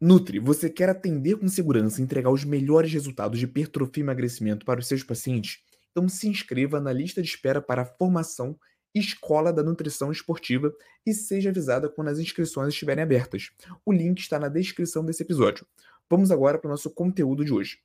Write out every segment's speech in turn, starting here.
Nutri, você quer atender com segurança e entregar os melhores resultados de hipertrofia e emagrecimento para os seus pacientes? Então se inscreva na lista de espera para a formação Escola da Nutrição Esportiva e seja avisada quando as inscrições estiverem abertas. O link está na descrição desse episódio. Vamos agora para o nosso conteúdo de hoje.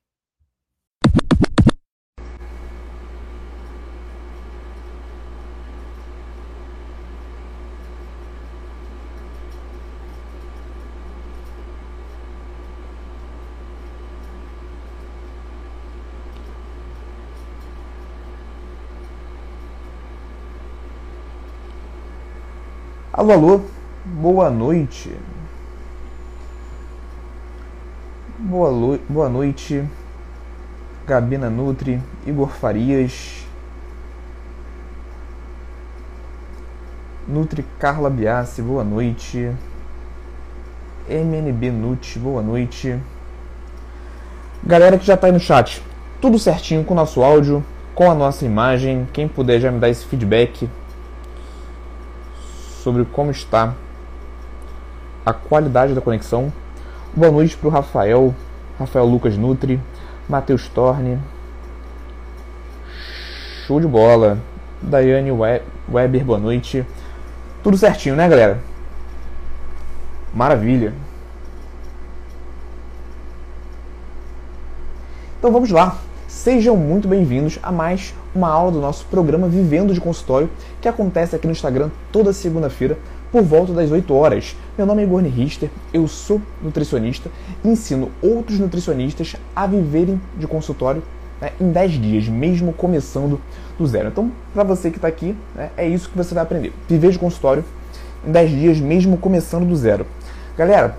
Alô, alô, boa noite. Boa, boa noite, Gabina Nutri, Igor Farias, Nutri Carla Biassi, boa noite. MNB Nut, boa noite. Galera que já tá aí no chat, tudo certinho com o nosso áudio, com a nossa imagem. Quem puder já me dar esse feedback, sobre como está a qualidade da conexão. Boa noite para o Rafael, Rafael Lucas Nutri, Matheus Torne. Show de bola. Daiane Weber, boa noite. Tudo certinho, né, galera? Maravilha. Então vamos lá. Sejam muito bem-vindos a mais uma aula do nosso programa Vivendo de Consultório, que acontece aqui no Instagram toda segunda-feira, por volta das 8 horas. Meu nome é Igor Richter, eu sou nutricionista e ensino outros nutricionistas a viverem de consultório né, em 10 dias, mesmo começando do zero. Então, para você que está aqui, né, é isso que você vai aprender: viver de consultório em 10 dias, mesmo começando do zero. Galera,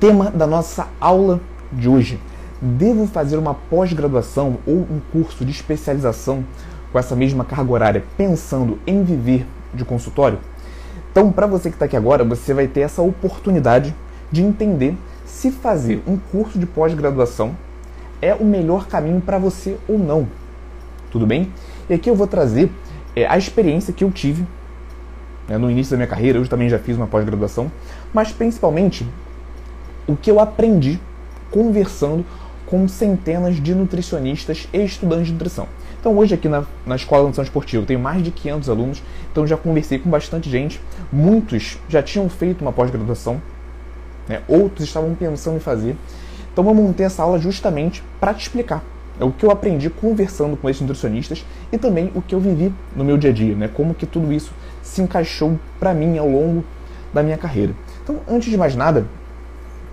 tema da nossa aula de hoje Devo fazer uma pós-graduação ou um curso de especialização com essa mesma carga horária, pensando em viver de consultório? Então, para você que está aqui agora, você vai ter essa oportunidade de entender se fazer um curso de pós-graduação é o melhor caminho para você ou não. Tudo bem? E aqui eu vou trazer é, a experiência que eu tive né, no início da minha carreira. Eu também já fiz uma pós-graduação, mas principalmente o que eu aprendi conversando com centenas de nutricionistas e estudantes de nutrição. Então hoje aqui na, na Escola de Nutrição Esportiva eu tenho mais de 500 alunos, então já conversei com bastante gente, muitos já tinham feito uma pós-graduação, né? outros estavam pensando em fazer. Então eu montei essa aula justamente para te explicar é o que eu aprendi conversando com esses nutricionistas e também o que eu vivi no meu dia a dia, né? como que tudo isso se encaixou para mim ao longo da minha carreira. Então, antes de mais nada,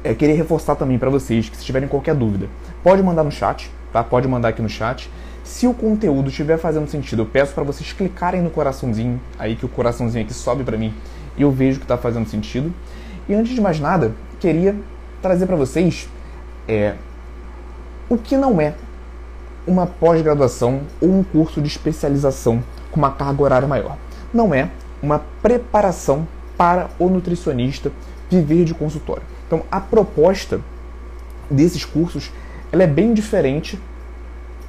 é, queria reforçar também para vocês que se tiverem qualquer dúvida, pode mandar no chat, tá? Pode mandar aqui no chat. Se o conteúdo estiver fazendo sentido, eu peço para vocês clicarem no coraçãozinho, aí que o coraçãozinho aqui sobe para mim e eu vejo que está fazendo sentido. E antes de mais nada, queria trazer para vocês é, o que não é uma pós-graduação ou um curso de especialização com uma carga horária maior. Não é uma preparação para o nutricionista viver de consultório. Então, a proposta desses cursos ela é bem diferente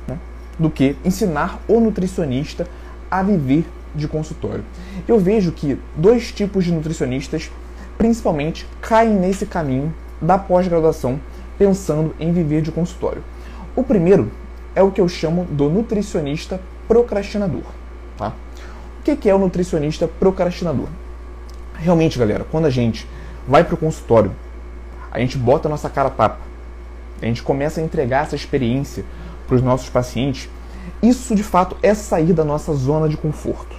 né, do que ensinar o nutricionista a viver de consultório. Eu vejo que dois tipos de nutricionistas, principalmente, caem nesse caminho da pós-graduação pensando em viver de consultório. O primeiro é o que eu chamo do nutricionista procrastinador. Tá? O que é o nutricionista procrastinador? Realmente, galera, quando a gente vai para o consultório a gente bota a nossa cara tapa, a gente começa a entregar essa experiência para os nossos pacientes, isso de fato é sair da nossa zona de conforto.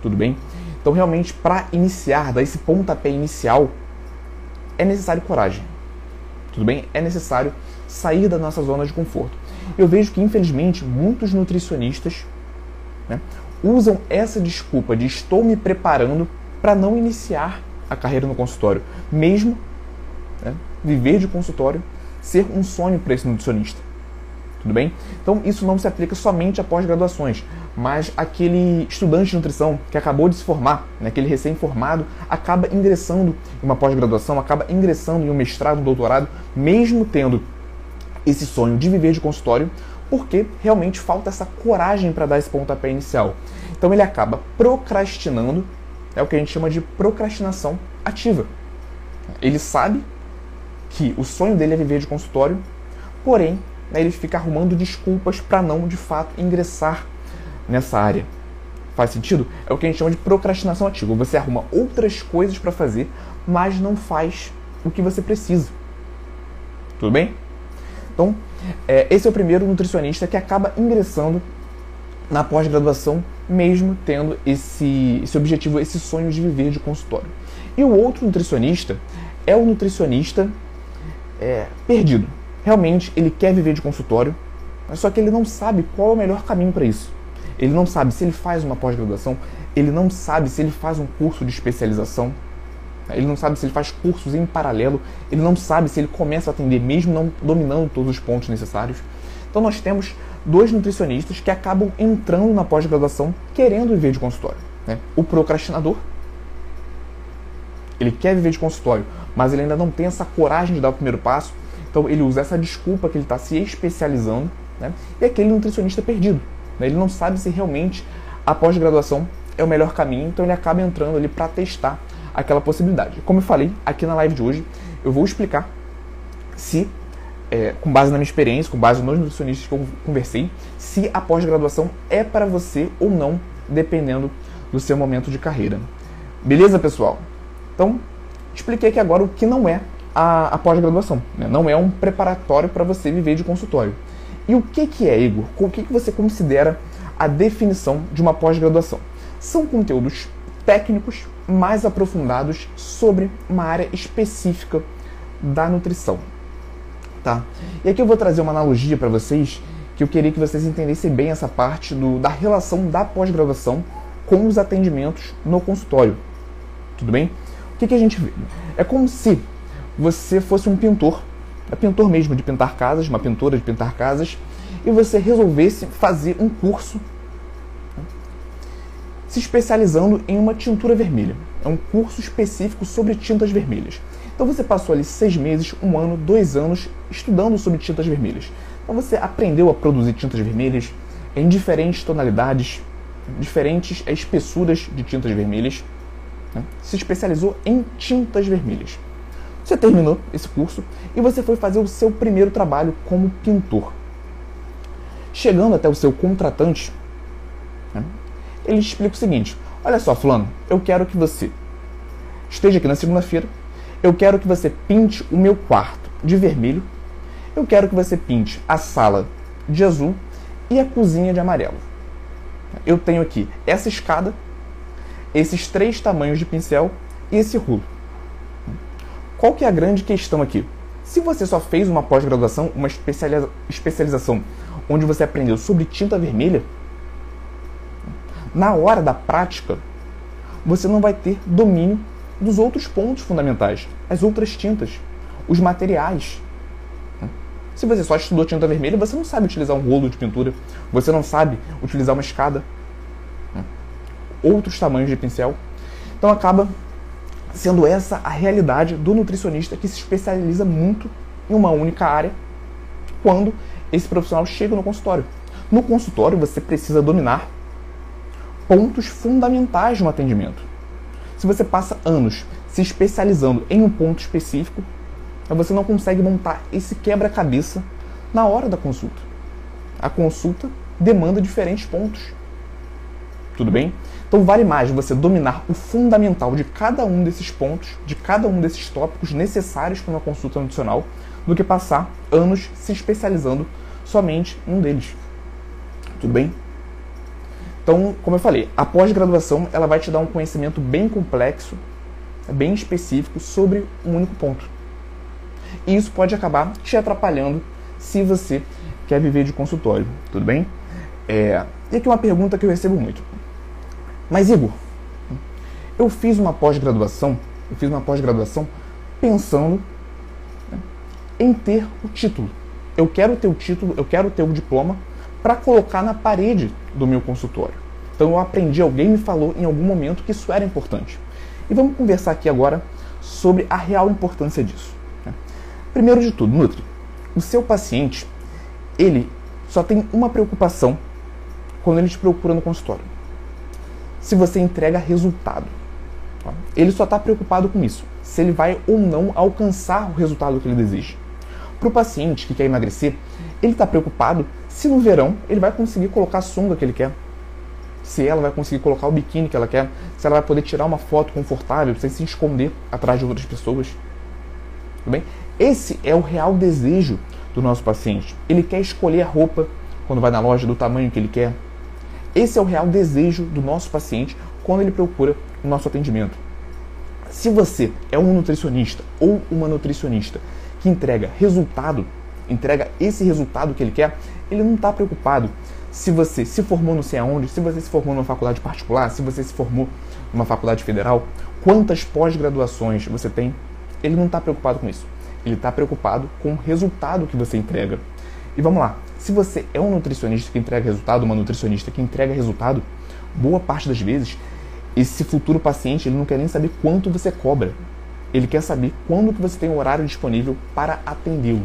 Tudo bem? Então, realmente, para iniciar, dar esse pontapé inicial, é necessário coragem. Tudo bem? É necessário sair da nossa zona de conforto. Eu vejo que, infelizmente, muitos nutricionistas né, usam essa desculpa de estou me preparando para não iniciar a carreira no consultório, mesmo? Viver de consultório, ser um sonho para esse nutricionista. Tudo bem? Então, isso não se aplica somente a pós-graduações, mas aquele estudante de nutrição que acabou de se formar, né, aquele recém-formado, acaba ingressando em uma pós-graduação, acaba ingressando em um mestrado, um doutorado, mesmo tendo esse sonho de viver de consultório, porque realmente falta essa coragem para dar esse pontapé inicial. Então, ele acaba procrastinando, é o que a gente chama de procrastinação ativa. Ele sabe que o sonho dele é viver de consultório, porém né, ele fica arrumando desculpas para não de fato ingressar nessa área. Faz sentido? É o que a gente chama de procrastinação ativa. Você arruma outras coisas para fazer, mas não faz o que você precisa. Tudo bem? Então, é, esse é o primeiro nutricionista que acaba ingressando na pós-graduação, mesmo tendo esse, esse objetivo, esse sonho de viver de consultório. E o outro nutricionista é o nutricionista é, perdido. Realmente, ele quer viver de consultório, mas só que ele não sabe qual é o melhor caminho para isso. Ele não sabe se ele faz uma pós-graduação, ele não sabe se ele faz um curso de especialização, ele não sabe se ele faz cursos em paralelo, ele não sabe se ele começa a atender mesmo não dominando todos os pontos necessários. Então nós temos dois nutricionistas que acabam entrando na pós-graduação querendo viver de consultório. Né? O procrastinador, ele quer viver de consultório, mas ele ainda não tem essa coragem de dar o primeiro passo, então ele usa essa desculpa que ele está se especializando, né? e aquele nutricionista perdido. Né? Ele não sabe se realmente a pós-graduação é o melhor caminho, então ele acaba entrando ali para testar aquela possibilidade. Como eu falei aqui na live de hoje, eu vou explicar se, é, com base na minha experiência, com base nos nutricionistas que eu conversei, se a pós-graduação é para você ou não, dependendo do seu momento de carreira. Beleza, pessoal? Então, expliquei aqui agora o que não é a, a pós-graduação. Né? Não é um preparatório para você viver de consultório. E o que, que é, Igor? O que, que você considera a definição de uma pós-graduação? São conteúdos técnicos mais aprofundados sobre uma área específica da nutrição. Tá? E aqui eu vou trazer uma analogia para vocês que eu queria que vocês entendessem bem essa parte do, da relação da pós-graduação com os atendimentos no consultório. Tudo bem? Que, que a gente vê? É como se você fosse um pintor, é pintor mesmo de pintar casas, uma pintora de pintar casas, e você resolvesse fazer um curso se especializando em uma tintura vermelha. É um curso específico sobre tintas vermelhas. Então você passou ali seis meses, um ano, dois anos estudando sobre tintas vermelhas. Então você aprendeu a produzir tintas vermelhas em diferentes tonalidades, diferentes espessuras de tintas vermelhas. Né? Se especializou em tintas vermelhas. Você terminou esse curso e você foi fazer o seu primeiro trabalho como pintor. Chegando até o seu contratante, né? ele explica o seguinte: Olha só, Fulano, eu quero que você esteja aqui na segunda-feira. Eu quero que você pinte o meu quarto de vermelho. Eu quero que você pinte a sala de azul e a cozinha de amarelo. Eu tenho aqui essa escada, esses três tamanhos de pincel e esse rulo. Qual que é a grande questão aqui? Se você só fez uma pós-graduação, uma especialização onde você aprendeu sobre tinta vermelha, na hora da prática, você não vai ter domínio dos outros pontos fundamentais, as outras tintas, os materiais. Se você só estudou tinta vermelha, você não sabe utilizar um rolo de pintura, você não sabe utilizar uma escada, outros tamanhos de pincel. Então acaba sendo essa a realidade do nutricionista que se especializa muito em uma única área quando esse profissional chega no consultório. No consultório você precisa dominar pontos fundamentais de um atendimento. Se você passa anos se especializando em um ponto específico, você não consegue montar esse quebra-cabeça na hora da consulta. A consulta demanda diferentes pontos. Tudo bem? Então vale mais você dominar o fundamental de cada um desses pontos, de cada um desses tópicos necessários para uma consulta nutricional, do que passar anos se especializando somente em um deles. Tudo bem? Então, como eu falei, a pós-graduação ela vai te dar um conhecimento bem complexo, bem específico sobre um único ponto. E isso pode acabar te atrapalhando se você quer viver de consultório, tudo bem? É... E aqui uma pergunta que eu recebo muito. Mas Igor, eu fiz uma pós-graduação, eu fiz uma pós-graduação pensando né, em ter o título. Eu quero ter o título, eu quero ter o diploma para colocar na parede do meu consultório. Então eu aprendi, alguém me falou em algum momento que isso era importante. E vamos conversar aqui agora sobre a real importância disso. Né? Primeiro de tudo, Nutri, o seu paciente, ele só tem uma preocupação quando ele te procura no consultório. Se você entrega resultado. Ele só está preocupado com isso. se ele vai ou não alcançar o resultado que ele deseja. Para o paciente que quer emagrecer, ele está preocupado se no verão ele vai conseguir colocar a sunga que ele quer, se ela vai conseguir colocar o biquíni que ela quer, se ela vai poder tirar uma foto confortável sem se esconder atrás de outras pessoas. Tudo bem? Esse é o real desejo do nosso paciente. Ele quer escolher a roupa quando vai na loja do tamanho que ele quer. Esse é o real desejo do nosso paciente quando ele procura o nosso atendimento. Se você é um nutricionista ou uma nutricionista que entrega resultado, entrega esse resultado que ele quer, ele não está preocupado se você se formou não sei aonde, se você se formou numa faculdade particular, se você se formou numa faculdade federal, quantas pós-graduações você tem, ele não está preocupado com isso. Ele está preocupado com o resultado que você entrega. E vamos lá, se você é um nutricionista que entrega resultado, uma nutricionista que entrega resultado, boa parte das vezes, esse futuro paciente ele não quer nem saber quanto você cobra. Ele quer saber quando que você tem um horário disponível para atendê-lo.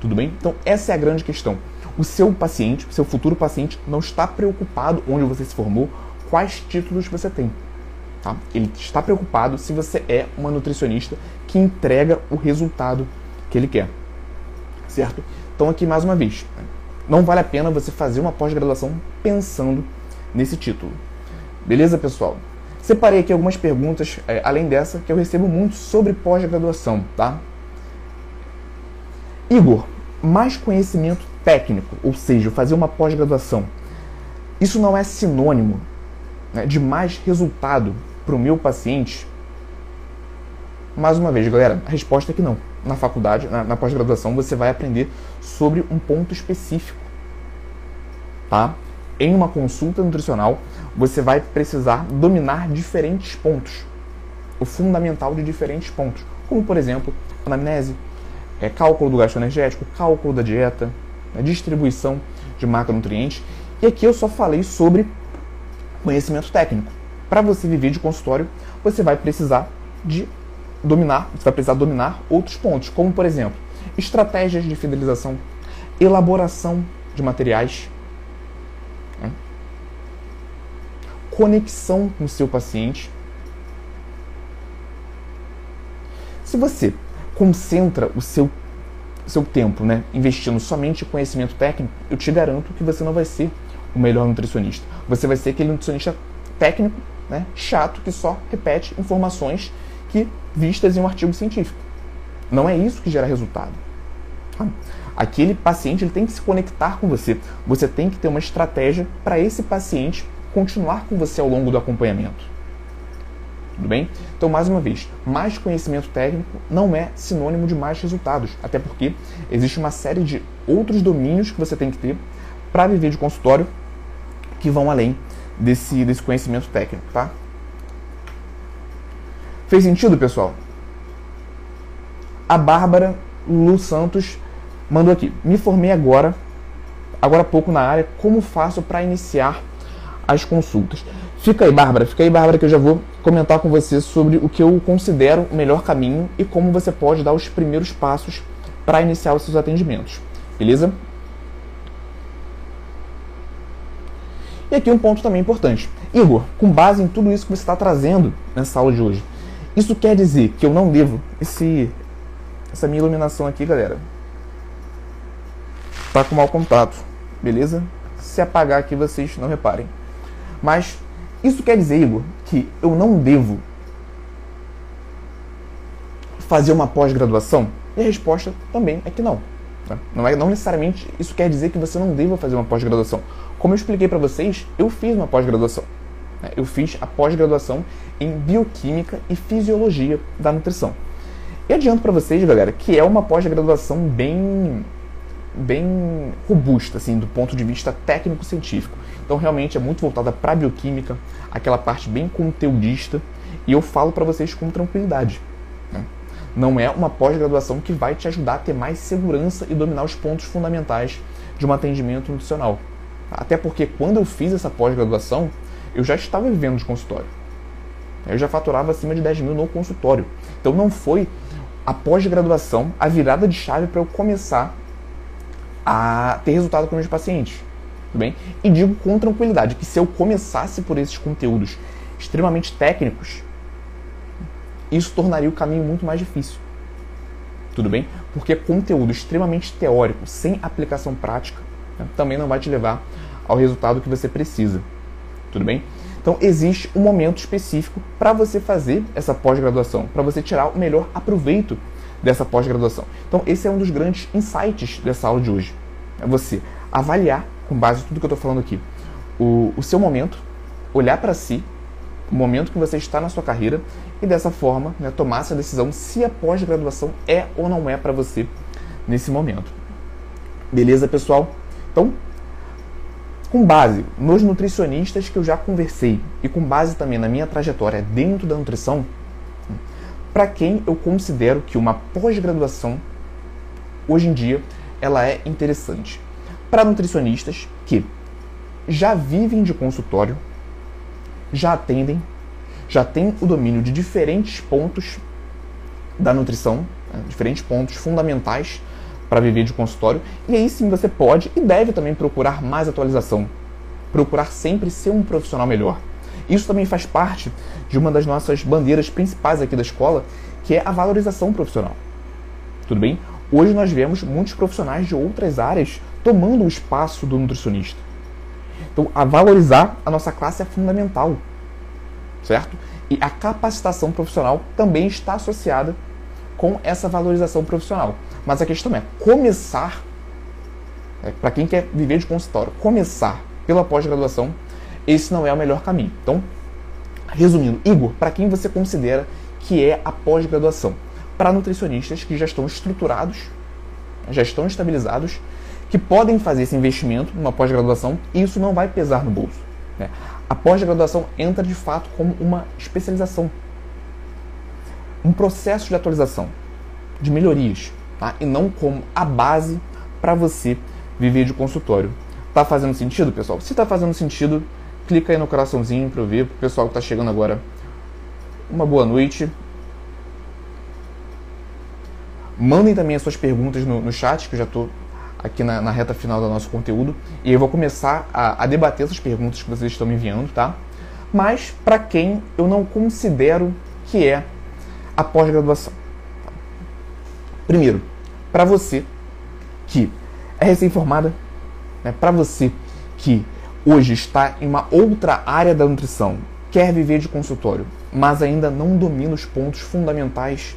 Tudo bem? Então essa é a grande questão. O seu paciente, o seu futuro paciente, não está preocupado onde você se formou, quais títulos você tem. Tá? Ele está preocupado se você é uma nutricionista que entrega o resultado que ele quer. Certo? Então, aqui mais uma vez, não vale a pena você fazer uma pós-graduação pensando nesse título. Beleza, pessoal? Separei aqui algumas perguntas, é, além dessa, que eu recebo muito sobre pós-graduação, tá? Igor, mais conhecimento técnico, ou seja, fazer uma pós-graduação, isso não é sinônimo né, de mais resultado para o meu paciente? Mais uma vez, galera, a resposta é que não. Na faculdade, na, na pós-graduação, você vai aprender sobre um ponto específico. Tá? Em uma consulta nutricional, você vai precisar dominar diferentes pontos. O fundamental de diferentes pontos. Como, por exemplo, anamnese, é, cálculo do gasto energético, cálculo da dieta, a distribuição de macronutrientes. E aqui eu só falei sobre conhecimento técnico. Para você viver de consultório, você vai precisar de dominar, você vai precisar dominar outros pontos, como por exemplo, estratégias de fidelização, elaboração de materiais, né? conexão com o seu paciente. Se você concentra o seu seu tempo, né, investindo somente em conhecimento técnico, eu te garanto que você não vai ser o melhor nutricionista. Você vai ser aquele nutricionista técnico, né, chato, que só repete informações que vistas em um artigo científico. Não é isso que gera resultado. Aquele paciente ele tem que se conectar com você. Você tem que ter uma estratégia para esse paciente continuar com você ao longo do acompanhamento. Tudo bem? Então, mais uma vez, mais conhecimento técnico não é sinônimo de mais resultados, até porque existe uma série de outros domínios que você tem que ter para viver de consultório que vão além desse, desse conhecimento técnico, tá? Fez sentido, pessoal? A Bárbara Lu Santos mandou aqui. Me formei agora, agora há pouco na área. Como faço para iniciar as consultas? Fica aí, Bárbara, fica aí, Bárbara, que eu já vou comentar com você sobre o que eu considero o melhor caminho e como você pode dar os primeiros passos para iniciar os seus atendimentos. Beleza? E aqui um ponto também importante. Igor, com base em tudo isso que você está trazendo nessa aula de hoje, isso quer dizer que eu não devo esse essa minha iluminação aqui, galera, tá com mau contato, beleza? Se apagar aqui vocês não reparem. Mas isso quer dizer, Igor, que eu não devo fazer uma pós-graduação? E a resposta também é que não. Né? Não, é, não necessariamente isso quer dizer que você não deva fazer uma pós-graduação. Como eu expliquei para vocês, eu fiz uma pós-graduação. Né? Eu fiz a pós-graduação em Bioquímica e Fisiologia da Nutrição. E adianto para vocês, galera, que é uma pós-graduação bem bem robusta, assim, do ponto de vista técnico-científico. Então, realmente é muito voltada para bioquímica, aquela parte bem conteudista, e eu falo para vocês com tranquilidade. Né? Não é uma pós-graduação que vai te ajudar a ter mais segurança e dominar os pontos fundamentais de um atendimento nutricional. Até porque quando eu fiz essa pós-graduação, eu já estava vivendo de consultório. Eu já faturava acima de 10 mil no consultório. Então não foi a pós-graduação a virada de chave para eu começar a ter resultado com meus pacientes. Tudo bem? E digo com tranquilidade que se eu começasse por esses conteúdos extremamente técnicos, isso tornaria o caminho muito mais difícil. Tudo bem? Porque conteúdo extremamente teórico, sem aplicação prática, né, também não vai te levar ao resultado que você precisa. Tudo bem? Então existe um momento específico para você fazer essa pós-graduação, para você tirar o melhor aproveito dessa pós-graduação. Então esse é um dos grandes insights dessa aula de hoje. É você avaliar, com base em tudo que eu estou falando aqui, o, o seu momento, olhar para si, o momento que você está na sua carreira e dessa forma né, tomar essa decisão se a pós-graduação é ou não é para você nesse momento. Beleza, pessoal? Então, com base nos nutricionistas que eu já conversei e com base também na minha trajetória dentro da nutrição, para quem eu considero que uma pós-graduação hoje em dia ela é interessante. Para nutricionistas que já vivem de consultório, já atendem, já têm o domínio de diferentes pontos da nutrição, né, diferentes pontos fundamentais para viver de consultório, e aí sim você pode e deve também procurar mais atualização, procurar sempre ser um profissional melhor. Isso também faz parte de uma das nossas bandeiras principais aqui da escola, que é a valorização profissional. Tudo bem? Hoje nós vemos muitos profissionais de outras áreas tomando o espaço do nutricionista. Então, a valorizar a nossa classe é fundamental, certo? E a capacitação profissional também está associada com essa valorização profissional. Mas a questão é começar, é, para quem quer viver de consultório, começar pela pós-graduação, esse não é o melhor caminho. Então, resumindo, Igor, para quem você considera que é a pós-graduação? Para nutricionistas que já estão estruturados, já estão estabilizados que podem fazer esse investimento numa pós-graduação e isso não vai pesar no bolso. Né? A pós-graduação entra de fato como uma especialização, um processo de atualização, de melhorias, tá? e não como a base para você viver de consultório. Tá fazendo sentido, pessoal? Se tá fazendo sentido, clica aí no coraçãozinho para eu ver, pro pessoal que está chegando agora. Uma boa noite. Mandem também as suas perguntas no, no chat, que eu já estou aqui na, na, reta final do nosso conteúdo. E eu vou começar a, a debater essas perguntas que vocês estão me enviando, tá? Mas para quem eu não considero que é a pós-graduação. Primeiro, para você que é recém-formada, né, para você que hoje está em uma outra área da nutrição, quer viver de consultório, mas ainda não domina os pontos fundamentais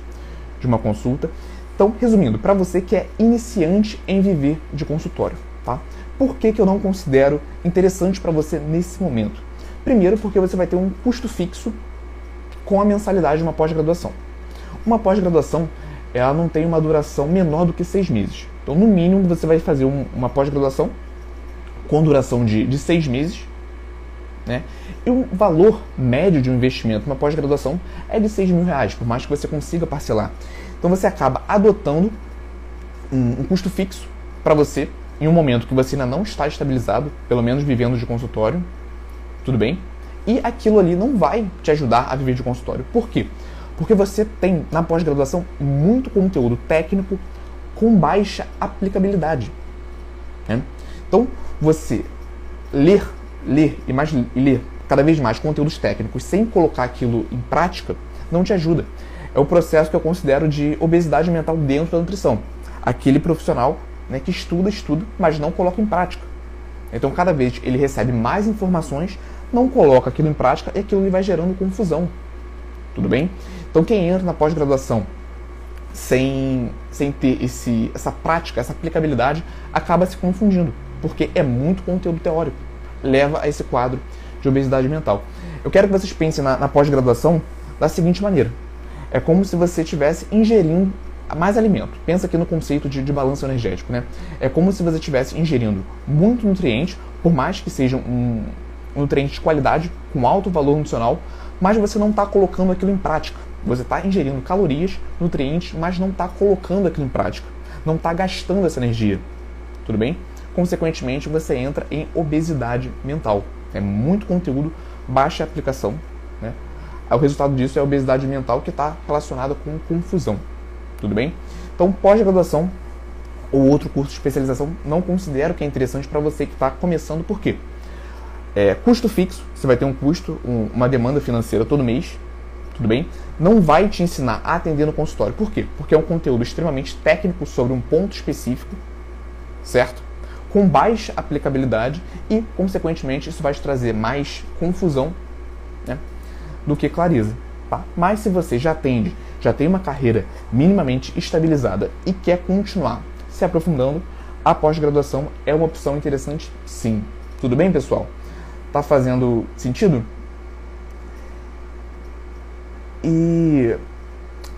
de uma consulta, então, resumindo, para você que é iniciante em viver de consultório, tá? Por que, que eu não considero interessante para você nesse momento? Primeiro, porque você vai ter um custo fixo com a mensalidade de uma pós-graduação. Uma pós-graduação, ela não tem uma duração menor do que seis meses. Então, no mínimo, você vai fazer um, uma pós-graduação com duração de, de seis meses, né? E o valor médio de um investimento numa pós-graduação é de 6 mil reais, por mais que você consiga parcelar. Então você acaba adotando um, um custo fixo para você em um momento que você ainda não está estabilizado, pelo menos vivendo de consultório, tudo bem? E aquilo ali não vai te ajudar a viver de consultório. Por quê? Porque você tem na pós-graduação muito conteúdo técnico com baixa aplicabilidade. Né? Então, você ler, ler e mais e ler cada vez mais conteúdos técnicos sem colocar aquilo em prática não te ajuda é o processo que eu considero de obesidade mental dentro da nutrição. Aquele profissional né, que estuda, estuda, mas não coloca em prática. Então, cada vez ele recebe mais informações, não coloca aquilo em prática e aquilo vai gerando confusão. Tudo bem? Então, quem entra na pós-graduação sem, sem ter esse, essa prática, essa aplicabilidade, acaba se confundindo, porque é muito conteúdo teórico. Leva a esse quadro de obesidade mental. Eu quero que vocês pensem na, na pós-graduação da seguinte maneira: é como se você estivesse ingerindo mais alimento. Pensa aqui no conceito de, de balanço energético, né? É como se você estivesse ingerindo muito nutriente, por mais que seja um, um nutriente de qualidade, com alto valor nutricional, mas você não está colocando aquilo em prática. Você está ingerindo calorias, nutrientes, mas não está colocando aquilo em prática. Não está gastando essa energia. Tudo bem? Consequentemente, você entra em obesidade mental. É muito conteúdo, baixa aplicação, né? o resultado disso é a obesidade mental que está relacionada com confusão. Tudo bem? Então, pós-graduação ou outro curso de especialização não considero que é interessante para você que está começando, por quê? É, custo fixo, você vai ter um custo, um, uma demanda financeira todo mês, tudo bem? Não vai te ensinar a atender no consultório. Por quê? Porque é um conteúdo extremamente técnico sobre um ponto específico, certo? Com baixa aplicabilidade e, consequentemente, isso vai te trazer mais confusão né, do que clareza. Tá? Mas se você já atende, já tem uma carreira minimamente estabilizada e quer continuar se aprofundando, a pós-graduação é uma opção interessante sim. Tudo bem, pessoal? Tá fazendo sentido? E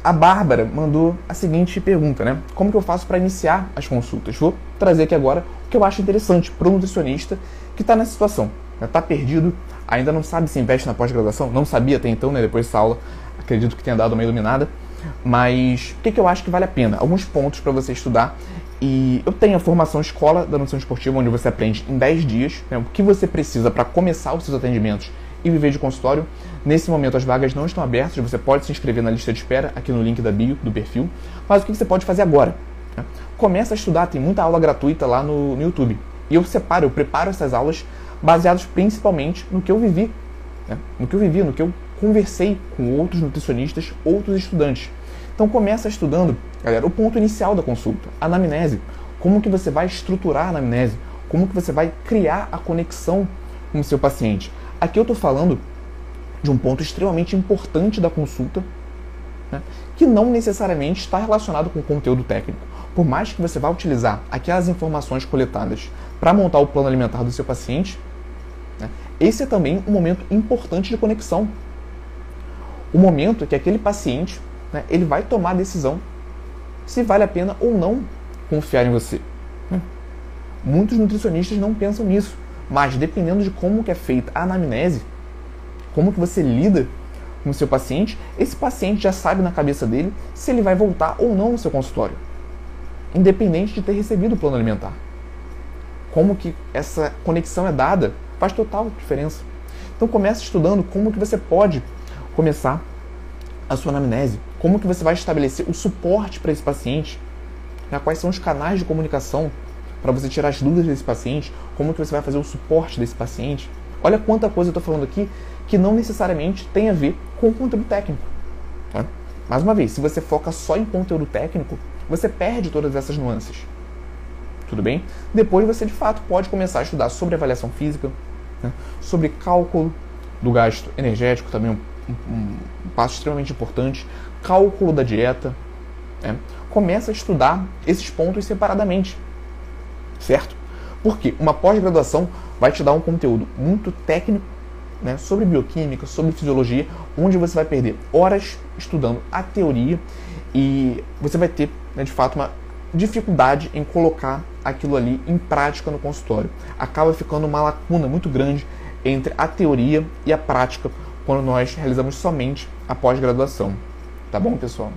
a Bárbara mandou a seguinte pergunta, né? Como que eu faço para iniciar as consultas? Vou trazer aqui agora o que eu acho interessante para o nutricionista que está nessa situação. Está perdido, ainda não sabe se investe na pós-graduação, não sabia até então, né? Depois dessa aula, acredito que tenha dado uma iluminada. Mas o que, que eu acho que vale a pena? Alguns pontos para você estudar. E eu tenho a formação Escola da Nutrição Esportiva, onde você aprende em 10 dias né, o que você precisa para começar os seus atendimentos e viver de consultório. Nesse momento as vagas não estão abertas, você pode se inscrever na lista de espera aqui no link da bio do perfil. Mas o que você pode fazer agora? Né? Começa a estudar, tem muita aula gratuita lá no, no YouTube. E eu separo, eu preparo essas aulas baseadas principalmente no que eu vivi. Né? No que eu vivi, no que eu conversei com outros nutricionistas, outros estudantes. Então começa estudando, galera, o ponto inicial da consulta, a anamnese. Como que você vai estruturar a anamnese? Como que você vai criar a conexão com o seu paciente? Aqui eu estou falando de um ponto extremamente importante da consulta, né, que não necessariamente está relacionado com o conteúdo técnico. Por mais que você vá utilizar aquelas informações coletadas para montar o plano alimentar do seu paciente, né, esse é também um momento importante de conexão. O momento que aquele paciente né, ele vai tomar a decisão se vale a pena ou não confiar em você. Hum. Muitos nutricionistas não pensam nisso. Mas dependendo de como que é feita a anamnese, como que você lida com o seu paciente, esse paciente já sabe na cabeça dele se ele vai voltar ou não no seu consultório, independente de ter recebido o plano alimentar. Como que essa conexão é dada faz total diferença. Então comece estudando como que você pode começar a sua anamnese, como que você vai estabelecer o suporte para esse paciente, né? quais são os canais de comunicação para você tirar as dúvidas desse paciente, como que você vai fazer o suporte desse paciente. Olha quanta coisa eu estou falando aqui que não necessariamente tem a ver com o conteúdo técnico. Tá? Mais uma vez, se você foca só em conteúdo técnico, você perde todas essas nuances. Tudo bem? Depois você de fato pode começar a estudar sobre avaliação física, né? sobre cálculo do gasto energético, também um, passo extremamente importante, cálculo da dieta. Né? Começa a estudar esses pontos separadamente certo? Porque uma pós-graduação vai te dar um conteúdo muito técnico né, sobre bioquímica, sobre fisiologia, onde você vai perder horas estudando a teoria e você vai ter, né, de fato, uma dificuldade em colocar aquilo ali em prática no consultório. Acaba ficando uma lacuna muito grande entre a teoria e a prática quando nós realizamos somente a pós-graduação. Tá bom, pessoal?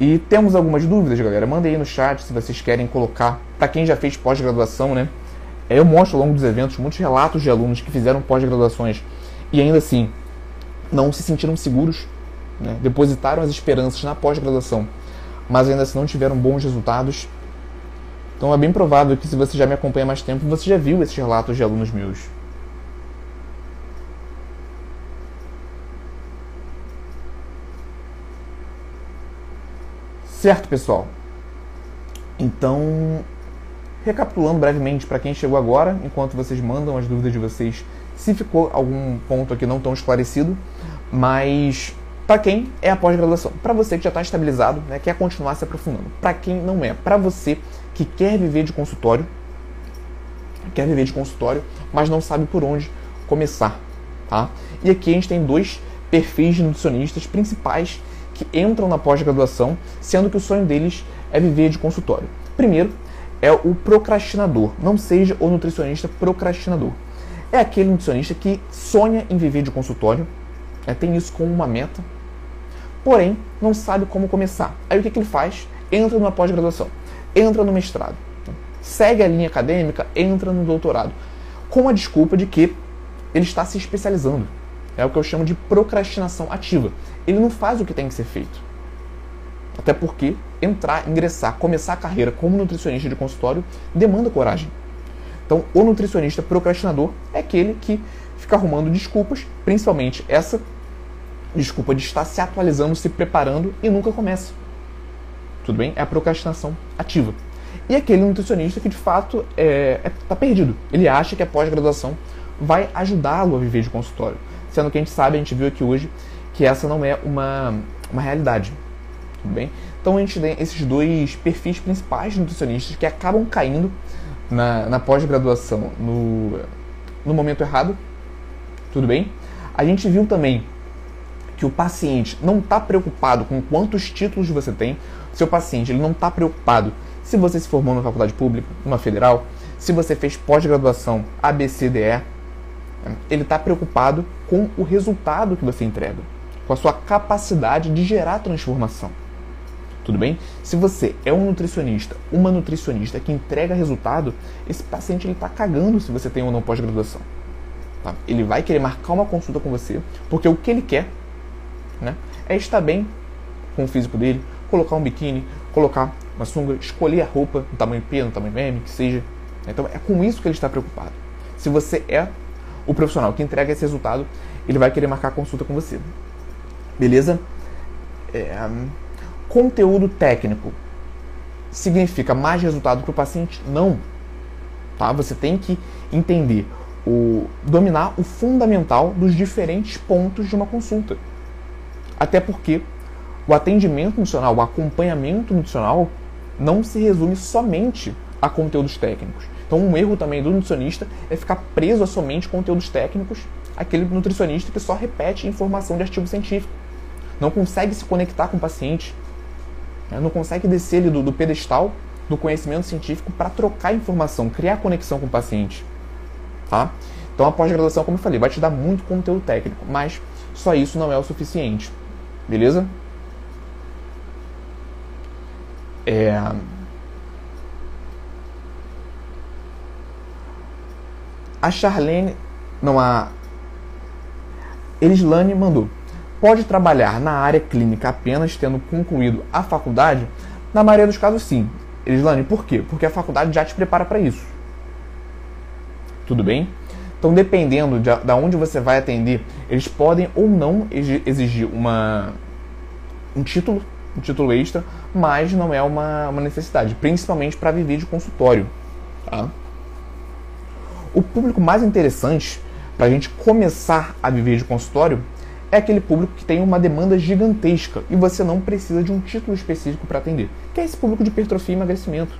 E temos algumas dúvidas, galera. Mandem aí no chat se vocês querem colocar. Para quem já fez pós-graduação, né? Eu mostro ao longo dos eventos muitos relatos de alunos que fizeram pós-graduações e ainda assim não se sentiram seguros, né? depositaram as esperanças na pós-graduação, mas ainda assim não tiveram bons resultados. Então é bem provável que se você já me acompanha mais tempo, você já viu esses relatos de alunos meus. Certo, pessoal? Então, recapitulando brevemente para quem chegou agora, enquanto vocês mandam as dúvidas de vocês, se ficou algum ponto aqui não tão esclarecido, mas para quem é a pós-graduação, para você que já está estabilizado, né, quer continuar se aprofundando, para quem não é, para você que quer viver de consultório, quer viver de consultório, mas não sabe por onde começar, tá? E aqui a gente tem dois perfis de nutricionistas principais que entram na pós-graduação, sendo que o sonho deles é viver de consultório. Primeiro, é o procrastinador. Não seja o nutricionista procrastinador. É aquele nutricionista que sonha em viver de consultório, é, tem isso como uma meta, porém não sabe como começar. Aí o que, que ele faz? Entra numa pós-graduação, entra no mestrado, segue a linha acadêmica, entra no doutorado, com a desculpa de que ele está se especializando. É o que eu chamo de procrastinação ativa. Ele não faz o que tem que ser feito. Até porque entrar, ingressar, começar a carreira como nutricionista de consultório demanda coragem. Então, o nutricionista procrastinador é aquele que fica arrumando desculpas, principalmente essa desculpa de estar se atualizando, se preparando e nunca começa. Tudo bem? É a procrastinação ativa. E aquele nutricionista que de fato está é, é, tá perdido. Ele acha que a pós-graduação vai ajudá-lo a viver de consultório. Sendo que a gente sabe, a gente viu aqui hoje, que essa não é uma, uma realidade. Tudo bem? Então a gente tem esses dois perfis principais de nutricionistas que acabam caindo na, na pós-graduação no, no momento errado. Tudo bem? A gente viu também que o paciente não está preocupado com quantos títulos você tem. Seu paciente ele não está preocupado se você se formou numa faculdade pública, numa federal, se você fez pós-graduação ABCDE. Ele está preocupado com o resultado que você entrega, com a sua capacidade de gerar transformação. Tudo bem? Se você é um nutricionista, uma nutricionista que entrega resultado, esse paciente ele está cagando se você tem ou não pós-graduação. Tá? Ele vai querer marcar uma consulta com você, porque o que ele quer né, é estar bem com o físico dele, colocar um biquíni, colocar uma sunga, escolher a roupa no tamanho P, no tamanho M, que seja. Então é com isso que ele está preocupado. Se você é o profissional que entrega esse resultado, ele vai querer marcar consulta com você. Beleza? É, conteúdo técnico significa mais resultado para o paciente? Não. Tá? Você tem que entender, o, dominar o fundamental dos diferentes pontos de uma consulta. Até porque o atendimento nutricional, o acompanhamento nutricional, não se resume somente a conteúdos técnicos. Então, um erro também do nutricionista é ficar preso a somente conteúdos técnicos, aquele nutricionista que só repete informação de artigo científico. Não consegue se conectar com o paciente, né? não consegue descer do, do pedestal do conhecimento científico para trocar informação, criar conexão com o paciente. Tá? Então a pós-graduação, como eu falei, vai te dar muito conteúdo técnico, mas só isso não é o suficiente. Beleza? É... A Charlene. Não, a. Elislane mandou pode trabalhar na área clínica apenas tendo concluído a faculdade? Na maioria dos casos, sim. Elislane, por quê? Porque a faculdade já te prepara para isso. Tudo bem? Então, dependendo de, de onde você vai atender, eles podem ou não exigir uma, um título, um título extra, mas não é uma, uma necessidade, principalmente para viver de consultório. Tá? O público mais interessante para a gente começar a viver de consultório é aquele público que tem uma demanda gigantesca e você não precisa de um título específico para atender, que é esse público de hipertrofia e emagrecimento.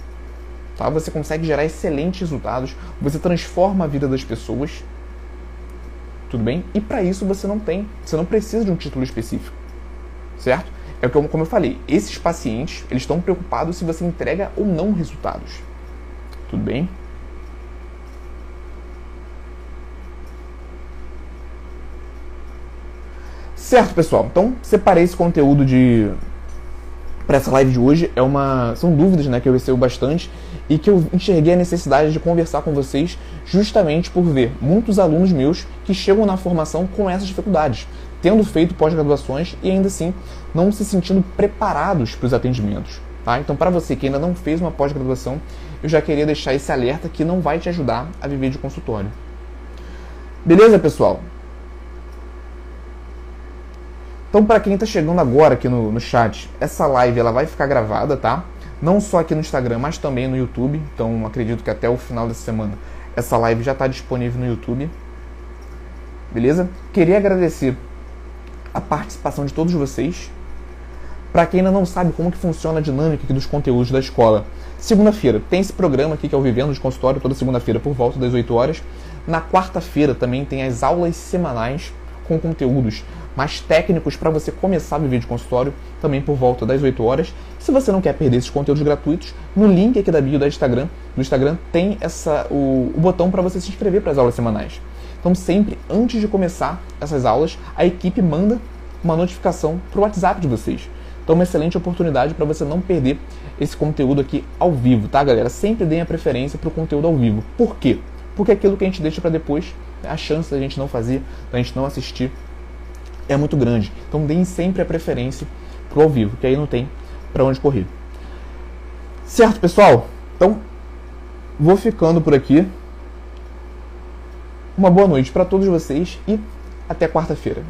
Tá? Você consegue gerar excelentes resultados, você transforma a vida das pessoas, tudo bem? E para isso você não tem, você não precisa de um título específico, certo? É como, como eu falei, esses pacientes eles estão preocupados se você entrega ou não resultados, tudo bem? Certo, pessoal. Então, separei esse conteúdo de para essa live de hoje. É uma são dúvidas, né, que eu recebo bastante e que eu enxerguei a necessidade de conversar com vocês justamente por ver muitos alunos meus que chegam na formação com essas dificuldades, tendo feito pós-graduações e ainda assim não se sentindo preparados para os atendimentos. Tá? Então, para você que ainda não fez uma pós-graduação, eu já queria deixar esse alerta que não vai te ajudar a viver de consultório. Beleza, pessoal? Então, para quem está chegando agora aqui no, no chat, essa live ela vai ficar gravada, tá? Não só aqui no Instagram, mas também no YouTube. Então, acredito que até o final dessa semana essa live já está disponível no YouTube. Beleza? Queria agradecer a participação de todos vocês. Para quem ainda não sabe como que funciona a dinâmica aqui dos conteúdos da escola, segunda-feira tem esse programa aqui que é o Vivendo de Consultório, toda segunda-feira por volta das 8 horas. Na quarta-feira também tem as aulas semanais com conteúdos mais técnicos para você começar viver de consultório, também por volta das 8 horas. Se você não quer perder esses conteúdos gratuitos, no link aqui da bio do Instagram, do Instagram tem essa, o, o botão para você se inscrever para as aulas semanais. Então, sempre antes de começar essas aulas, a equipe manda uma notificação para o WhatsApp de vocês. Então, uma excelente oportunidade para você não perder esse conteúdo aqui ao vivo, tá, galera? Sempre deem a preferência para o conteúdo ao vivo. Por quê? Porque aquilo que a gente deixa para depois, a chance da gente não fazer, da gente não assistir, é muito grande. Então deem sempre a preferência pro ao vivo, que aí não tem para onde correr. Certo, pessoal? Então vou ficando por aqui. Uma boa noite para todos vocês e até quarta-feira.